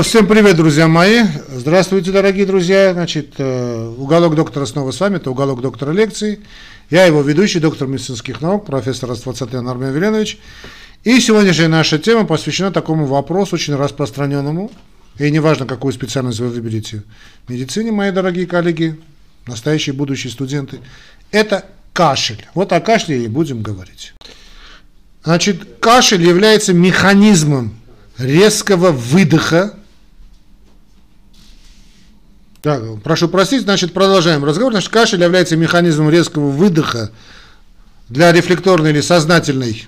Всем привет, друзья мои. Здравствуйте, дорогие друзья. Значит, э, уголок доктора снова с вами. Это уголок доктора лекций. Я его ведущий, доктор медицинских наук, профессор Аствацатян Армен Веленович. И сегодняшняя наша тема посвящена такому вопросу, очень распространенному. И неважно, какую специальность вы выберете в медицине, мои дорогие коллеги, настоящие будущие студенты, это кашель. Вот о кашле и будем говорить. Значит, кашель является механизмом резкого выдоха так, прошу простить, значит, продолжаем разговор. Значит, кашель является механизмом резкого выдоха для рефлекторной или сознательной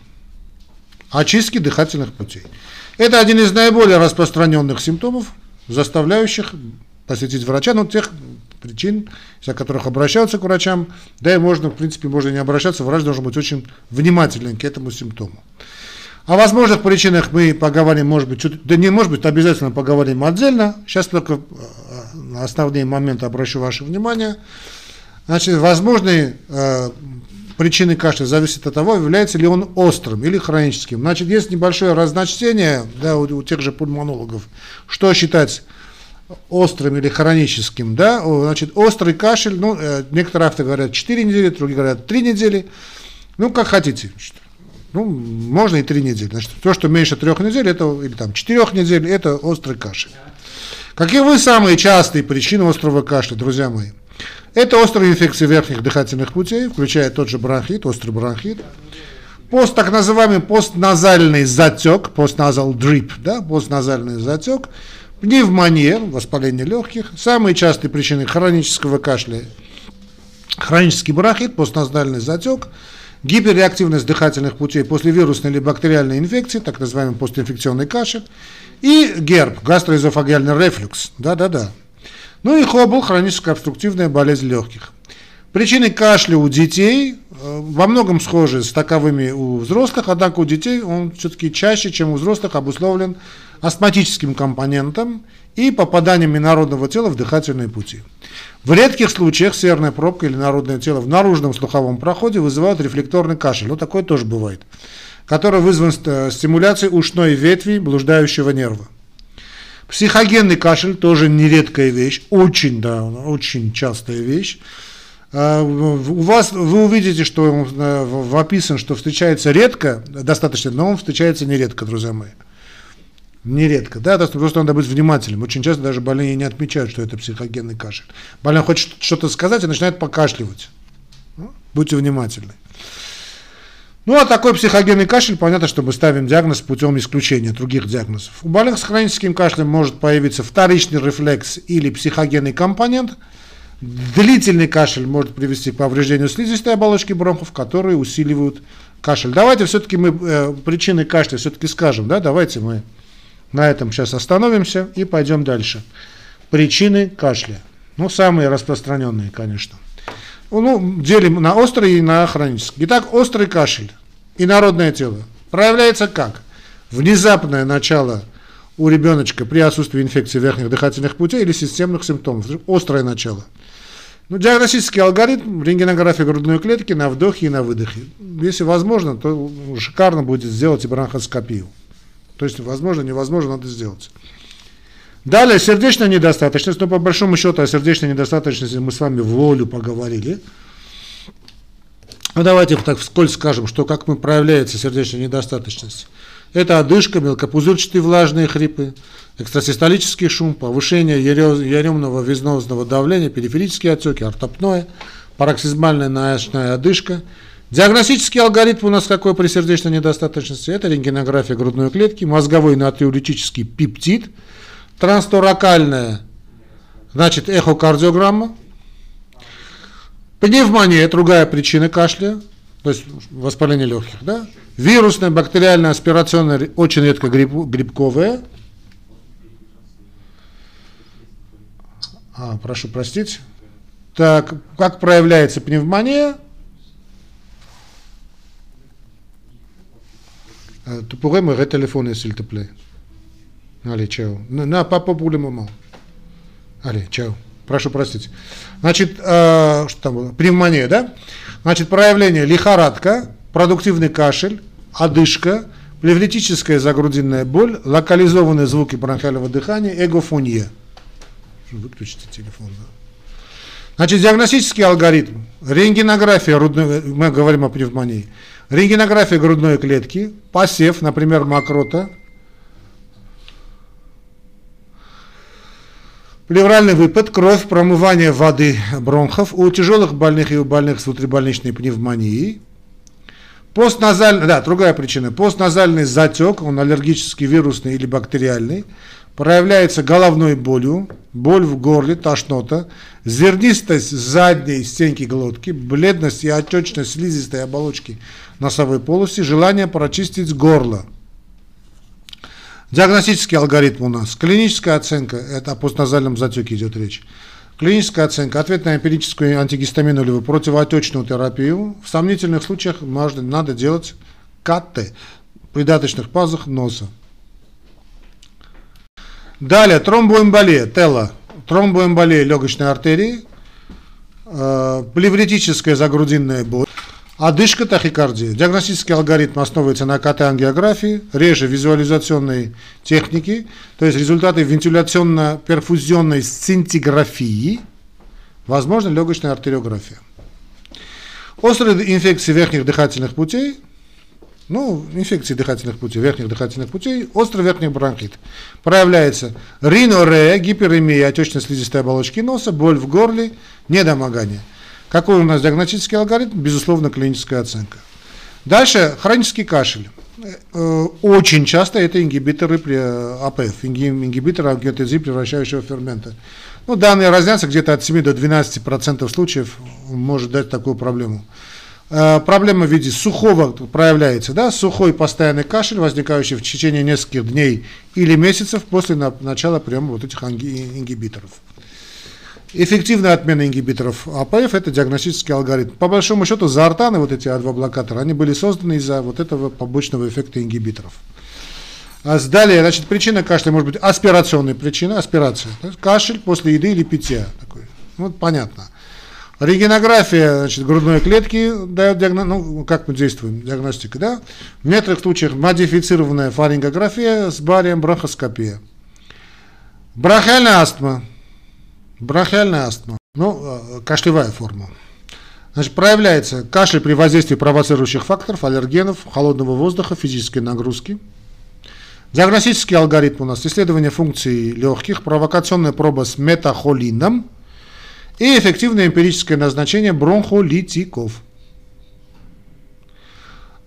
очистки дыхательных путей. Это один из наиболее распространенных симптомов, заставляющих посетить врача, но тех причин, из-за которых обращаются к врачам, да и можно, в принципе, можно не обращаться, врач должен быть очень внимателен к этому симптому. О возможных причинах мы поговорим, может быть, чуть, да не может быть, обязательно поговорим отдельно. Сейчас только э, основные моменты обращу ваше внимание. Значит, возможные э, причины кашля зависят от того, является ли он острым или хроническим. Значит, есть небольшое разночтение да, у, у тех же пульмонологов, что считать острым или хроническим, да, значит, острый кашель, ну, э, некоторые авторы говорят 4 недели, другие говорят 3 недели, ну, как хотите, ну, можно и 3 недели, значит, то, что меньше 3 недель, это, или там 4 недель, это острый кашель. Какие самые частые причины острого кашля, друзья мои? Это острые инфекции верхних дыхательных путей, включая тот же бронхит, острый бронхит. Пост, так называемый постназальный затек, постназал дрип, да, постназальный затек, пневмония, воспаление легких, самые частые причины хронического кашля, хронический бронхит, постназальный затек, гиперреактивность дыхательных путей после вирусной или бактериальной инфекции, так называемый постинфекционный кашель, и герб, гастроэзофагиальный рефлюкс, да-да-да. Ну и хобл, хроническая обструктивная болезнь легких. Причины кашля у детей э, во многом схожи с таковыми у взрослых, однако у детей он все-таки чаще, чем у взрослых, обусловлен астматическим компонентом и попаданием инородного тела в дыхательные пути. В редких случаях серная пробка или народное тело в наружном слуховом проходе вызывают рефлекторный кашель. Ну, такое тоже бывает который вызван стимуляцией ушной ветви блуждающего нерва. Психогенный кашель тоже нередкая вещь, очень, да, очень частая вещь. А, у вас, вы увидите, что он э, описан, что встречается редко, достаточно, но он встречается нередко, друзья мои. Нередко, да, просто надо быть внимательным. Очень часто даже больные не отмечают, что это психогенный кашель. Больной хочет что-то сказать и начинает покашливать. Ну, будьте внимательны. Ну, а такой психогенный кашель, понятно, что мы ставим диагноз путем исключения других диагнозов. У больных с хроническим кашлем может появиться вторичный рефлекс или психогенный компонент. Длительный кашель может привести к повреждению слизистой оболочки бронхов, которые усиливают кашель. Давайте все-таки мы э, причины кашля все-таки скажем, да, давайте мы на этом сейчас остановимся и пойдем дальше. Причины кашля. Ну, самые распространенные, конечно ну, делим на острый и на хронический. Итак, острый кашель и народное тело проявляется как? Внезапное начало у ребеночка при отсутствии инфекции верхних дыхательных путей или системных симптомов. Острое начало. Ну, диагностический алгоритм рентгенография грудной клетки на вдохе и на выдохе. Если возможно, то шикарно будет сделать и бронхоскопию. То есть, возможно, невозможно, надо сделать. Далее, сердечная недостаточность. Но по большому счету о сердечной недостаточности мы с вами в волю поговорили. Ну, давайте так вскользь скажем, что как мы проявляется сердечная недостаточность. Это одышка, мелкопузырчатые влажные хрипы, экстрасистолический шум, повышение яремного везнозного давления, периферические отеки, ортопное, пароксизмальная ночная одышка. Диагностический алгоритм у нас какой при сердечной недостаточности? Это рентгенография грудной клетки, мозговой натриурический пептид – трансторакальная, значит, эхокардиограмма, пневмония, другая причина кашля, то есть воспаление легких, да, вирусная, бактериальная, аспирационная, очень редко гриб, грибковая, а, прошу простить, так, как проявляется пневмония, Tu pourrais me retéléphoner, s'il te plaît. Allez, чао. На, pas pour le moment. Allez, чао. Прошу простить. Значит, э, что там было? Пневмония, да? Значит, проявление лихорадка, продуктивный кашель, одышка, плевритическая загрудинная боль, локализованные звуки бронхиального дыхания, эгофония. Выключите телефон. Да. Значит, диагностический алгоритм. Рентгенография, мы говорим о пневмонии. Рентгенография грудной клетки, посев, например, мокрота, плевральный выпад, кровь, промывание воды бронхов у тяжелых больных и у больных с внутрибольничной пневмонией. Постназальный, да, другая причина. Постназальный затек, он аллергический, вирусный или бактериальный, проявляется головной болью, боль в горле, тошнота, зернистость задней стенки глотки, бледность и отечность слизистой оболочки носовой полости, желание прочистить горло – Диагностический алгоритм у нас. Клиническая оценка, это о постназальном затеке идет речь. Клиническая оценка, ответ на эмпирическую антигистаминовую противоотечную терапию. В сомнительных случаях можно, надо делать КТ, придаточных пазах носа. Далее, тромбоэмболия, тело, тромбоэмболия легочной артерии, э, плевритическая загрудинная боль. Одышка, тахикардия. Диагностический алгоритм основывается на КТ-ангиографии, реже визуализационной техники, то есть результаты вентиляционно-перфузионной сцинтиграфии, возможно, легочная артериография. Острые инфекции верхних дыхательных путей, ну, инфекции дыхательных путей, верхних дыхательных путей, острый верхний бронхит. Проявляется ринорея, гиперемия отечно-слизистой оболочки носа, боль в горле, недомогание. Какой у нас диагностический алгоритм? Безусловно, клиническая оценка. Дальше хронический кашель. Э, очень часто это ингибиторы при э, АПФ, ингибиторы ангиотензии превращающего фермента. Ну, данные разнятся, где-то от 7 до 12% случаев может дать такую проблему. Э, проблема в виде сухого проявляется, да, сухой постоянный кашель, возникающий в течение нескольких дней или месяцев после начала приема вот этих ингибиторов. Эффективная отмена ингибиторов АПФ – это диагностический алгоритм. По большому счету, заортаны, вот эти А2 блокаторы, они были созданы из-за вот этого побочного эффекта ингибиторов. А далее, значит, причина кашля может быть аспирационная причина, аспирация. Кашель после еды или питья. Такой. Вот понятно. Регенография значит, грудной клетки дает диагноз, ну, как мы действуем, диагностика, да? В некоторых случаях модифицированная фарингография с барием бронхоскопия. Бронхиальная астма – Бронхиальная астма, ну, э, кашлевая форма. Значит, проявляется кашель при воздействии провоцирующих факторов, аллергенов, холодного воздуха, физической нагрузки. Диагностический алгоритм у нас исследование функций легких, провокационная проба с метахолином и эффективное эмпирическое назначение бронхолитиков.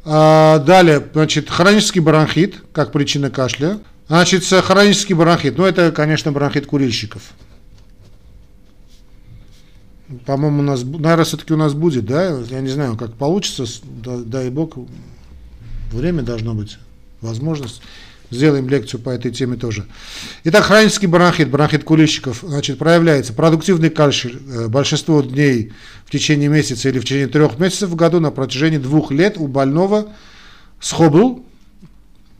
А, далее, значит, хронический бронхит, как причина кашля. Значит, хронический бронхит, ну это, конечно, бронхит курильщиков. По-моему, у нас, наверное, все-таки у нас будет, да? Я не знаю, как получится, дай бог, время должно быть, возможность. Сделаем лекцию по этой теме тоже. Итак, хронический бронхит, бронхит курильщиков, значит, проявляется продуктивный кашель э, большинство дней в течение месяца или в течение трех месяцев в году на протяжении двух лет у больного с хобл,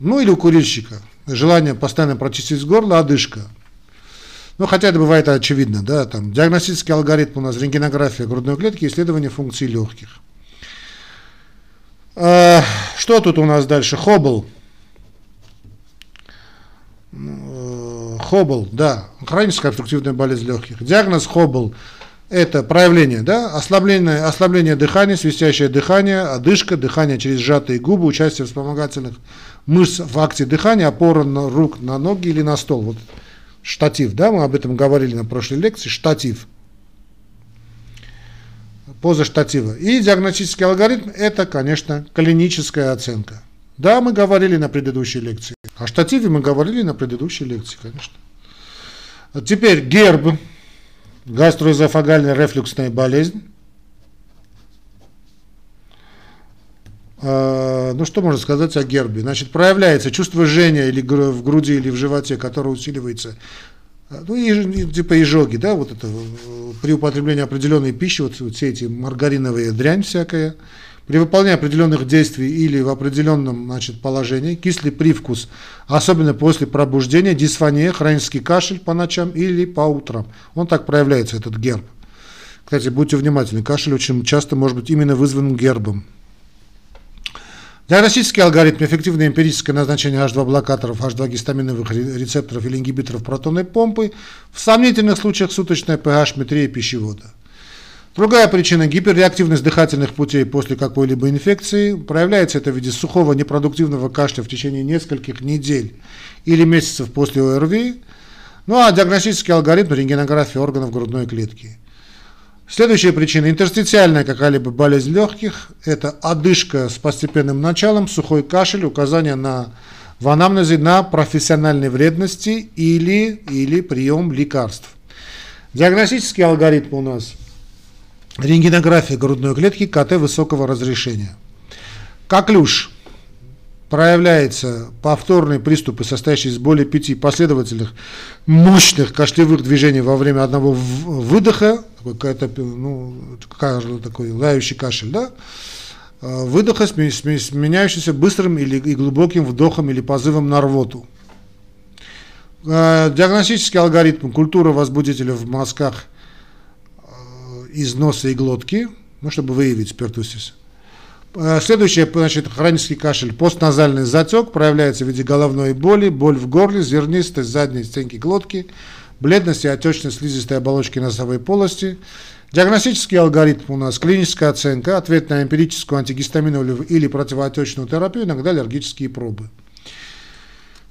ну или у курильщика. Желание постоянно прочистить горло, одышка. Ну, хотя это бывает очевидно, да, там диагностический алгоритм у нас рентгенография грудной клетки, исследование функций легких. А, что тут у нас дальше? Хоббл. Э, Хоббл, да, хроническая обструктивная болезнь легких. Диагноз Хоббл – это проявление, да, ослабление, ослабление дыхания, свистящее дыхание, одышка, дыхание через сжатые губы, участие вспомогательных мышц в акте дыхания, опора на рук на ноги или на стол. Вот штатив, да, мы об этом говорили на прошлой лекции, штатив. Поза штатива. И диагностический алгоритм – это, конечно, клиническая оценка. Да, мы говорили на предыдущей лекции. О штативе мы говорили на предыдущей лекции, конечно. А теперь герб, гастроэзофагальная рефлюксная болезнь. А, ну, что можно сказать о гербе? Значит, проявляется чувство жжения или в груди, или в животе, которое усиливается, а, ну, и, типа изжоги, да, вот это, э, при употреблении определенной пищи, вот, вот все эти маргариновые дрянь всякая, при выполнении определенных действий или в определенном значит, положении, кислый привкус, особенно после пробуждения, дисфония, хронический кашель по ночам или по утрам. Он так проявляется, этот герб. Кстати, будьте внимательны, кашель очень часто может быть именно вызван гербом. Диагностический алгоритм эффективное эмпирическое назначение H2-блокаторов, H2-гистаминовых рецепторов или ингибиторов протонной помпы, в сомнительных случаях суточная pH-метрия пищевода. Другая причина – гиперреактивность дыхательных путей после какой-либо инфекции. Проявляется это в виде сухого непродуктивного кашля в течение нескольких недель или месяцев после ОРВИ. Ну а диагностический алгоритм – рентгенография органов грудной клетки – Следующая причина – интерстициальная какая-либо болезнь легких. Это одышка с постепенным началом, сухой кашель, указание на, в анамнезе на профессиональной вредности или, или прием лекарств. Диагностический алгоритм у нас – рентгенография грудной клетки, КТ высокого разрешения. Коклюш проявляется повторные приступы, состоящие из более пяти последовательных мощных кашлевых движений во время одного выдоха, какой-то ну, такой лающий кашель, да, а, выдоха, сменяющийся быстрым или и глубоким вдохом или позывом на рвоту. А, диагностический алгоритм культура возбудителя в мазках а, из носа и глотки, ну, чтобы выявить спиртусис. Э, следующее, значит, хронический кашель, постназальный затек, проявляется в виде головной боли, боль в горле, зернистость задней стенки глотки, бледность и отечность слизистой оболочки носовой полости. Диагностический алгоритм у нас клиническая оценка, ответ на эмпирическую антигистаминовую или противоотечную терапию, иногда аллергические пробы.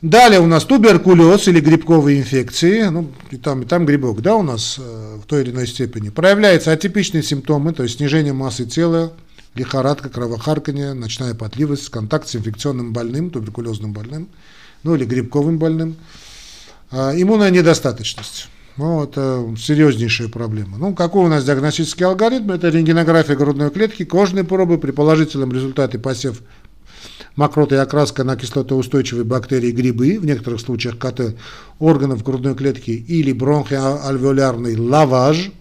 Далее у нас туберкулез или грибковые инфекции, ну и там, и там грибок, да, у нас э, в той или иной степени. Проявляются атипичные симптомы, то есть снижение массы тела, лихорадка, кровохарканье, ночная потливость, контакт с инфекционным больным, туберкулезным больным, ну или грибковым больным, а, иммунная недостаточность. Ну, это серьезнейшая проблема. Ну, какой у нас диагностический алгоритм? Это рентгенография грудной клетки, кожные пробы при положительном результате посев мокроты и окраска на кислотоустойчивые бактерии грибы, в некоторых случаях КТ органов грудной клетки или бронхоальвеолярный лаваж.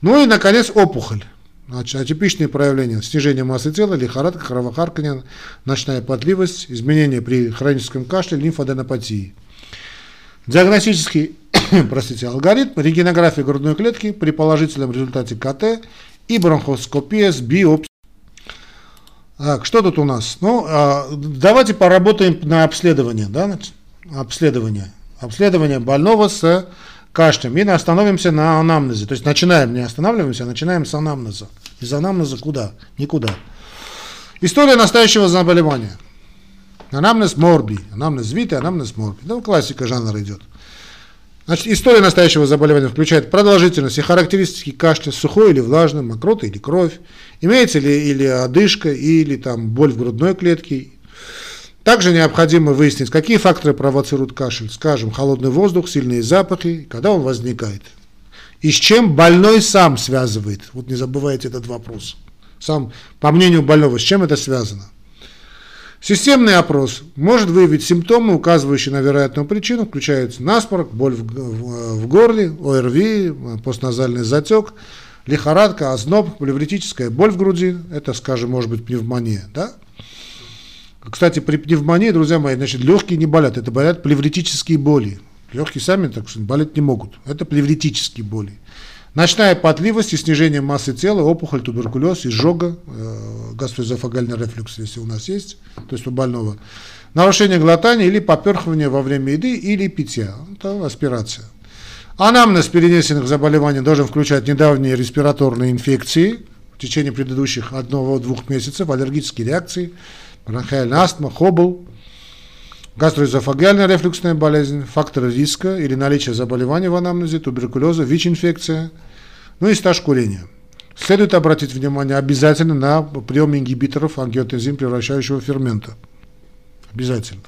Ну и, наконец, опухоль. Значит, атипичные проявления – снижение массы тела, лихорадка, кровохарканье, ночная потливость, изменения при хроническом кашле, лимфоденопатии. Диагностический простите, алгоритм – рентгенография грудной клетки при положительном результате КТ и бронхоскопия с биопсией. Так, что тут у нас? Ну, а, давайте поработаем на обследование, да, обследование. Обследование больного с кашлем и остановимся на анамнезе. То есть начинаем, не останавливаемся, а начинаем с анамнеза. Из анамнеза куда? Никуда. История настоящего заболевания. Анамнез морби, анамнез виты, анамнез морби. Ну, классика жанра идет. Значит, история настоящего заболевания включает продолжительность и характеристики кашля, сухой или влажный, мокрота или кровь, имеется ли или одышка, или там боль в грудной клетке, также необходимо выяснить, какие факторы провоцируют кашель, скажем, холодный воздух, сильные запахи, когда он возникает. И с чем больной сам связывает. Вот не забывайте этот вопрос. Сам, по мнению больного, с чем это связано. Системный опрос может выявить симптомы, указывающие на вероятную причину, включаются насморк, боль в, в, в горле, ОРВИ, постназальный затек, лихорадка, озноб, плевритическая боль в груди, это, скажем, может быть пневмония, да? Кстати, при пневмонии, друзья мои, значит, легкие не болят, это болят плевритические боли. Легкие сами так болеть не могут. Это плевритические боли. Ночная потливость и снижение массы тела, опухоль, туберкулез, изжога, э, гастроэзофагальный рефлюкс, если у нас есть, то есть у больного. Нарушение глотания или поперхивание во время еды или питья. Это аспирация. Анамнез перенесенных заболеваний должен включать недавние респираторные инфекции в течение предыдущих одного-двух месяцев, аллергические реакции, бронхиальная астма, хобл, гастроэзофагиальная рефлюксная болезнь, факторы риска или наличие заболеваний в анамнезе, туберкулеза, ВИЧ-инфекция, ну и стаж курения. Следует обратить внимание обязательно на прием ингибиторов ангиотензин превращающего фермента. Обязательно.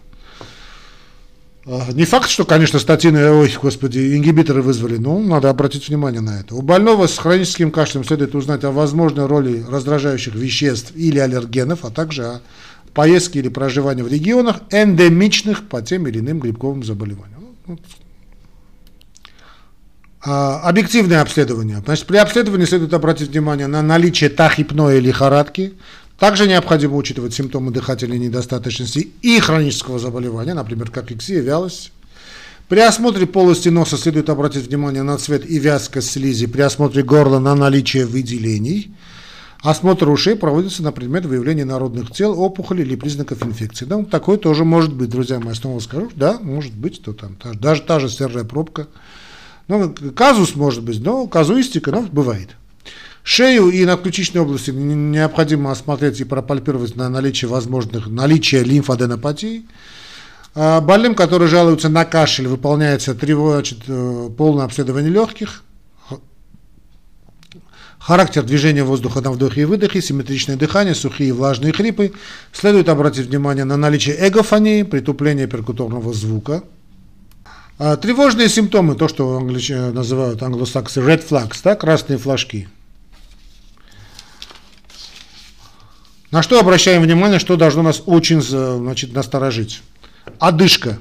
А, не факт, что, конечно, статины, ой, господи, ингибиторы вызвали, но надо обратить внимание на это. У больного с хроническим кашлем следует узнать о возможной роли раздражающих веществ или аллергенов, а также о поездки или проживания в регионах, эндемичных по тем или иным грибковым заболеваниям. А, объективное обследование. Значит, при обследовании следует обратить внимание на наличие тахипноя лихорадки. Также необходимо учитывать симптомы дыхательной недостаточности и хронического заболевания, например, как иксия, вялость. При осмотре полости носа следует обратить внимание на цвет и вязкость слизи, при осмотре горла на наличие выделений – Осмотр ушей проводится на предмет выявления народных тел, опухолей или признаков инфекции. Да, такое тоже может быть, друзья мои, снова скажу, да, может быть, то там, даже та же серая пробка. Ну, казус может быть, но казуистика, но бывает. Шею и на ключичной области необходимо осмотреть и пропальпировать на наличие возможных наличия лимфаденопатии. А, больным, которые жалуются на кашель, выполняется тревог, значит, э, полное обследование легких, характер движения воздуха на вдохе и выдохе, симметричное дыхание, сухие и влажные хрипы. Следует обратить внимание на наличие эгофонии, притупления перкуторного звука. А, тревожные симптомы, то, что называют англосаксы red flags, да, красные флажки – На что обращаем внимание, что должно нас очень значит, насторожить? Одышка,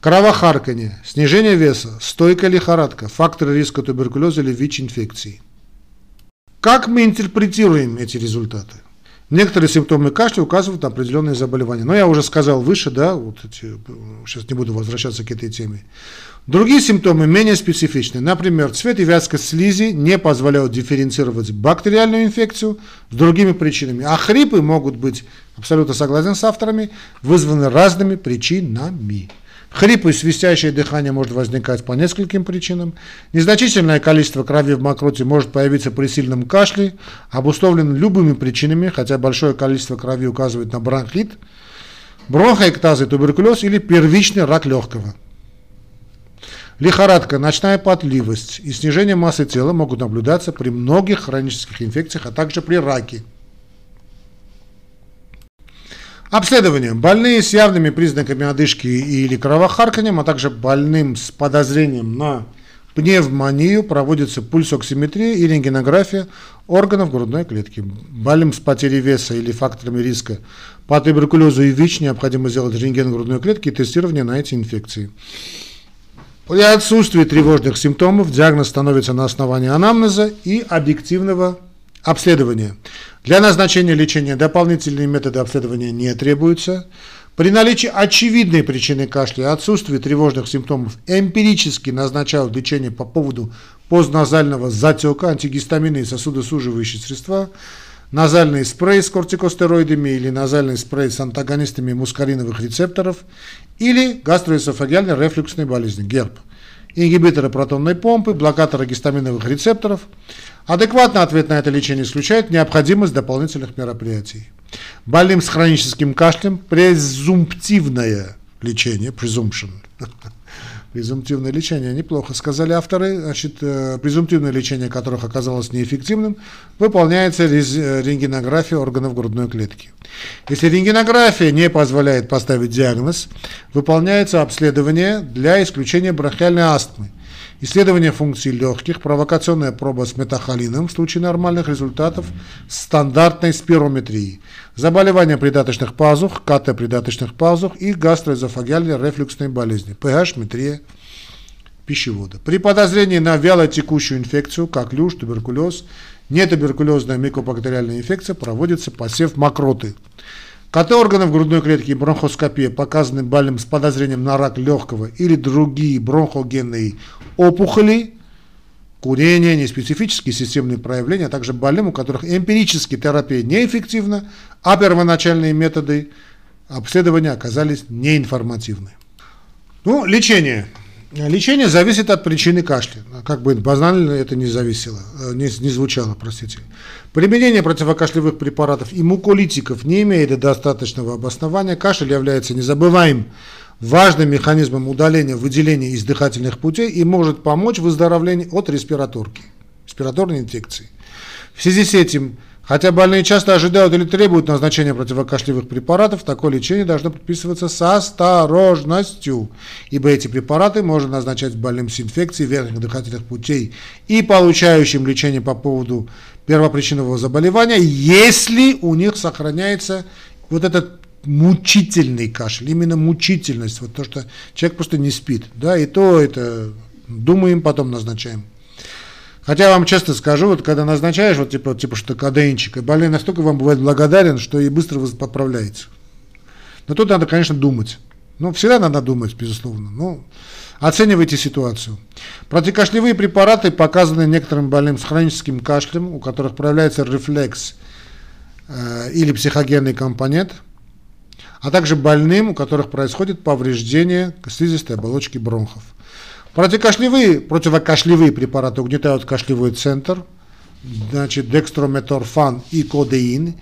кровохарканье, снижение веса, стойкая лихорадка, факторы риска туберкулеза или ВИЧ-инфекции. Как мы интерпретируем эти результаты? Некоторые симптомы кашля указывают на определенные заболевания. Но я уже сказал выше, да, вот эти, сейчас не буду возвращаться к этой теме. Другие симптомы менее специфичны. Например, цвет и вязкость слизи не позволяют дифференцировать бактериальную инфекцию с другими причинами. А хрипы могут быть, абсолютно согласен с авторами, вызваны разными причинами. Хрипы и свистящее дыхание может возникать по нескольким причинам. Незначительное количество крови в мокроте может появиться при сильном кашле, обусловлен любыми причинами, хотя большое количество крови указывает на бронхит, бронхоэктазы, туберкулез или первичный рак легкого. Лихорадка, ночная потливость и снижение массы тела могут наблюдаться при многих хронических инфекциях, а также при раке. Обследование. Больные с явными признаками одышки или кровохарканием, а также больным с подозрением на пневмонию проводится пульсоксиметрия и рентгенография органов грудной клетки. Больным с потерей веса или факторами риска по туберкулезу и ВИЧ необходимо сделать рентген грудной клетки и тестирование на эти инфекции. При отсутствии тревожных симптомов диагноз становится на основании анамнеза и объективного обследования. Для назначения лечения дополнительные методы обследования не требуются. При наличии очевидной причины кашля и отсутствии тревожных симптомов эмпирически назначают лечение по поводу постназального затека, антигистамины и сосудосуживающие средства, назальный спрей с кортикостероидами или назальный спрей с антагонистами мускариновых рецепторов или гастроэсофагиальной рефлюксной болезни, ГЕРБ ингибиторы протонной помпы, блокаторы гистаминовых рецепторов. Адекватный ответ на это лечение исключает необходимость дополнительных мероприятий. Больным с хроническим кашлем презумптивное лечение, presumption, Презумптивное лечение, неплохо сказали авторы. Значит, э, презумптивное лечение которых оказалось неэффективным, выполняется э, рентгенография органов грудной клетки. Если рентгенография не позволяет поставить диагноз, выполняется обследование для исключения бронхиальной астмы. Исследование функций легких, провокационная проба с метахолином в случае нормальных результатов стандартной спирометрии, заболевания придаточных пазух, КТ придаточных пазух и гастроэзофагиальной рефлюксной болезни, pH, метрия пищевода. При подозрении на вялотекущую инфекцию, как люш, туберкулез, нетуберкулезная микобактериальная инфекция, проводится посев мокроты. КТ органов грудной клетки и бронхоскопия показаны больным с подозрением на рак легкого или другие бронхогенные опухоли, курение, неспецифические системные проявления, а также больным, у которых эмпирически терапия неэффективна, а первоначальные методы обследования оказались неинформативны. Ну, лечение. Лечение зависит от причины кашля. Как бы банально это не зависело, э, не, не звучало, простите. Применение противокашлевых препаратов и муколитиков не имеет достаточного обоснования. Кашель является незабываемым важным механизмом удаления выделения из дыхательных путей и может помочь в выздоровлении от респираторки, респираторной инфекции. В связи с этим Хотя больные часто ожидают или требуют назначения противокашлевых препаратов, такое лечение должно предписываться с осторожностью, ибо эти препараты можно назначать больным с инфекцией верхних дыхательных путей и получающим лечение по поводу первопричинного заболевания, если у них сохраняется вот этот мучительный кашель, именно мучительность, вот то, что человек просто не спит, да, и то это думаем, потом назначаем. Хотя я вам честно скажу, вот когда назначаешь, вот типа, типа что каденчик, и больной настолько вам бывает благодарен, что и быстро вы поправляете. Но тут надо, конечно, думать. Ну, всегда надо думать, безусловно. Ну, оценивайте ситуацию. Противокашлевые препараты показаны некоторым больным с хроническим кашлем, у которых проявляется рефлекс э, или психогенный компонент, а также больным, у которых происходит повреждение слизистой оболочки бронхов. Противокашлевые, противокашлевые препараты угнетают кашлевой центр, значит, декстрометорфан и кодеин,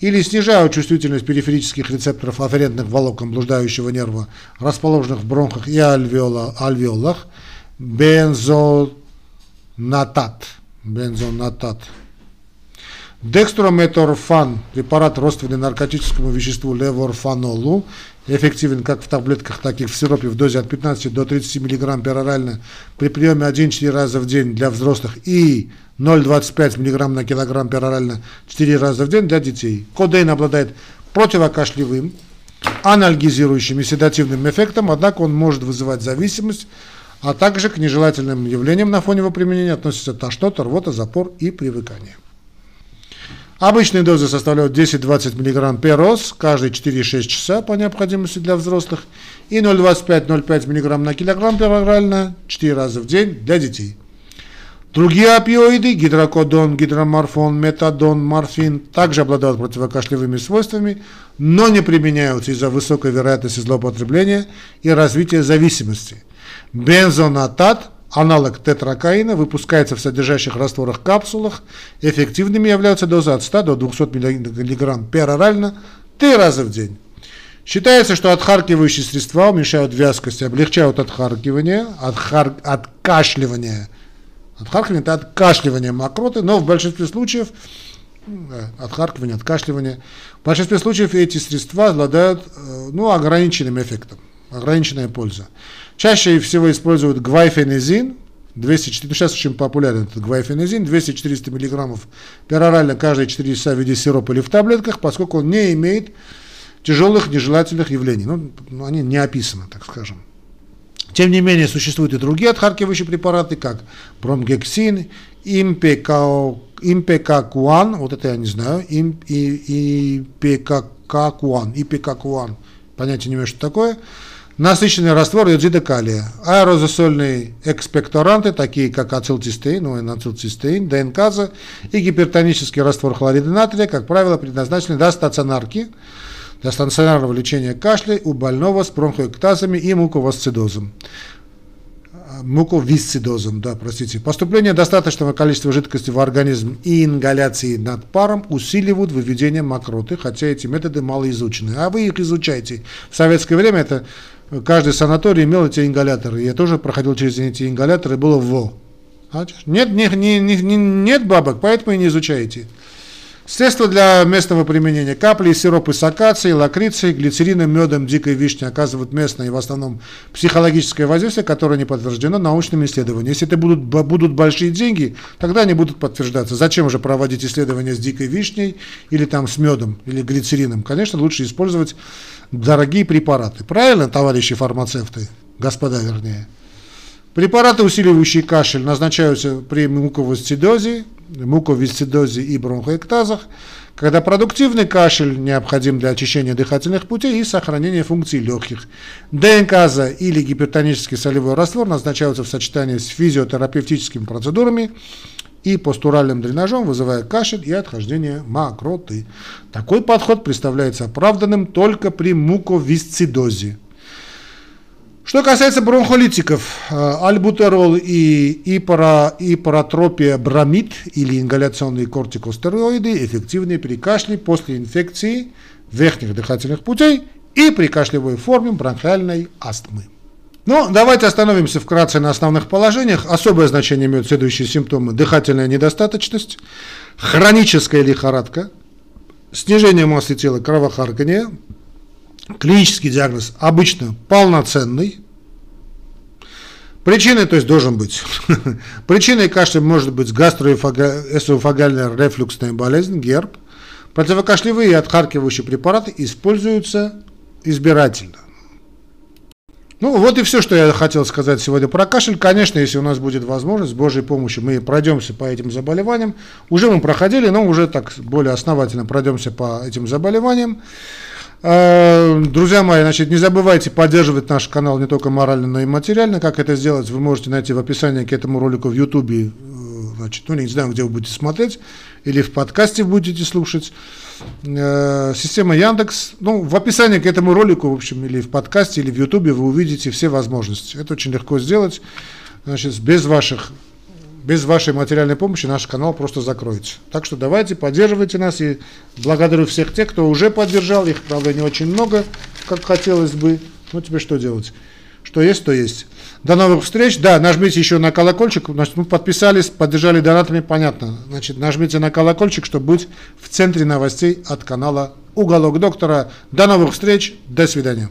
или снижают чувствительность периферических рецепторов афферентных волокон блуждающего нерва, расположенных в бронхах и альвеола, альвеолах, бензонатат. Бензонатат. Декстрометорфан, препарат родственный наркотическому веществу леворфанолу, эффективен как в таблетках, так и в сиропе в дозе от 15 до 30 мг перорально при приеме 1-4 раза в день для взрослых и 0,25 мг на килограмм перорально 4 раза в день для детей. Кодейн обладает противокашлевым, анальгизирующим и седативным эффектом, однако он может вызывать зависимость, а также к нежелательным явлениям на фоне его применения относятся тошнота, рвота, запор и привыкание. Обычные дозы составляют 10-20 мг per роз каждые 4-6 часа по необходимости для взрослых и 0,25-0,5 мг на килограмм перорально 4 раза в день для детей. Другие опиоиды, гидрокодон, гидроморфон, метадон, морфин, также обладают противокашлевыми свойствами, но не применяются из-за высокой вероятности злоупотребления и развития зависимости. Бензонатат Аналог тетракаина выпускается в содержащих растворах капсулах. Эффективными являются дозы от 100 до 200 мг перорально 3 раза в день. Считается, что отхаркивающие средства уменьшают вязкость, облегчают отхаркивание, отхар... откашливание. Отхаркивание – это откашливание мокроты, но в большинстве случаев отхаркивание, откашливание. В большинстве случаев эти средства обладают э, ну, ограниченным эффектом, ограниченная польза. Чаще всего используют гвайфенезин, 204, ну, сейчас очень популярен этот гвайфенезин, 200-400 мг перорально каждые 4 часа в виде сиропа или в таблетках, поскольку он не имеет тяжелых нежелательных явлений. Ну, ну они не описаны, так скажем. Тем не менее, существуют и другие отхаркивающие препараты, как промгексин, импекакуан, вот это я не знаю, импекакуан, ипекакуан, понятия не имею, что такое, насыщенный раствор йодида калия, аэрозосольные экспекторанты, такие как ацилцистеин, ну, ацилцистеин, ДНКаза и гипертонический раствор хлорида натрия, как правило, предназначены для стационарки, для стационарного лечения кашля у больного с бронхоэктазами и муковасцидозом муковисцидозом, да, простите. Поступление достаточного количества жидкости в организм и ингаляции над паром усиливают выведение мокроты, хотя эти методы мало изучены. А вы их изучаете. В советское время это каждый санаторий имел эти ингаляторы. Я тоже проходил через эти ингаляторы, было во. Нет, не, не, не, нет бабок, поэтому и не изучаете. Средства для местного применения. Капли, сиропы с акацией, лакрицей, глицерином, медом, дикой вишни оказывают местное и в основном психологическое воздействие, которое не подтверждено научными исследованиями. Если это будут, будут большие деньги, тогда они будут подтверждаться. Зачем же проводить исследования с дикой вишней или там с медом или глицерином? Конечно, лучше использовать дорогие препараты. Правильно, товарищи фармацевты, господа вернее? Препараты, усиливающие кашель, назначаются при муковисцидозе, муковисцидозе и бронхоэктазах, когда продуктивный кашель необходим для очищения дыхательных путей и сохранения функций легких. ДНКаза или гипертонический солевой раствор назначаются в сочетании с физиотерапевтическими процедурами и постуральным дренажом, вызывая кашель и отхождение мокроты. Такой подход представляется оправданным только при муковисцидозе. Что касается бронхолитиков, э, альбутерол и ипара, ипаротропия бромид или ингаляционные кортикостероиды эффективны при кашле после инфекции верхних дыхательных путей и при кашлевой форме бронхиальной астмы. Ну, давайте остановимся вкратце на основных положениях. Особое значение имеют следующие симптомы. Дыхательная недостаточность, хроническая лихорадка, снижение массы тела, кровохарканье, Клинический диагноз обычно полноценный. Причиной, то есть должен быть, причиной кашля может быть гастроэсофагальная рефлюксная болезнь, герб. Противокашлевые и отхаркивающие препараты используются избирательно. Ну, вот и все, что я хотел сказать сегодня про кашель. Конечно, если у нас будет возможность, с Божьей помощью, мы пройдемся по этим заболеваниям. Уже мы проходили, но уже так более основательно пройдемся по этим заболеваниям. Э, друзья мои, значит, не забывайте поддерживать наш канал не только морально, но и материально. Как это сделать, вы можете найти в описании к этому ролику в YouTube. Э, значит, ну, не знаю, где вы будете смотреть, или в подкасте будете слушать. Э, система Яндекс. Ну, в описании к этому ролику, в общем, или в подкасте, или в YouTube вы увидите все возможности. Это очень легко сделать. Значит, без ваших без вашей материальной помощи наш канал просто закроется. Так что давайте, поддерживайте нас. И благодарю всех тех, кто уже поддержал. Их, правда, не очень много, как хотелось бы. Ну, тебе что делать? Что есть, то есть. До новых встреч. Да, нажмите еще на колокольчик. Значит, мы подписались, поддержали донатами, понятно. Значит, нажмите на колокольчик, чтобы быть в центре новостей от канала Уголок Доктора. До новых встреч. До свидания.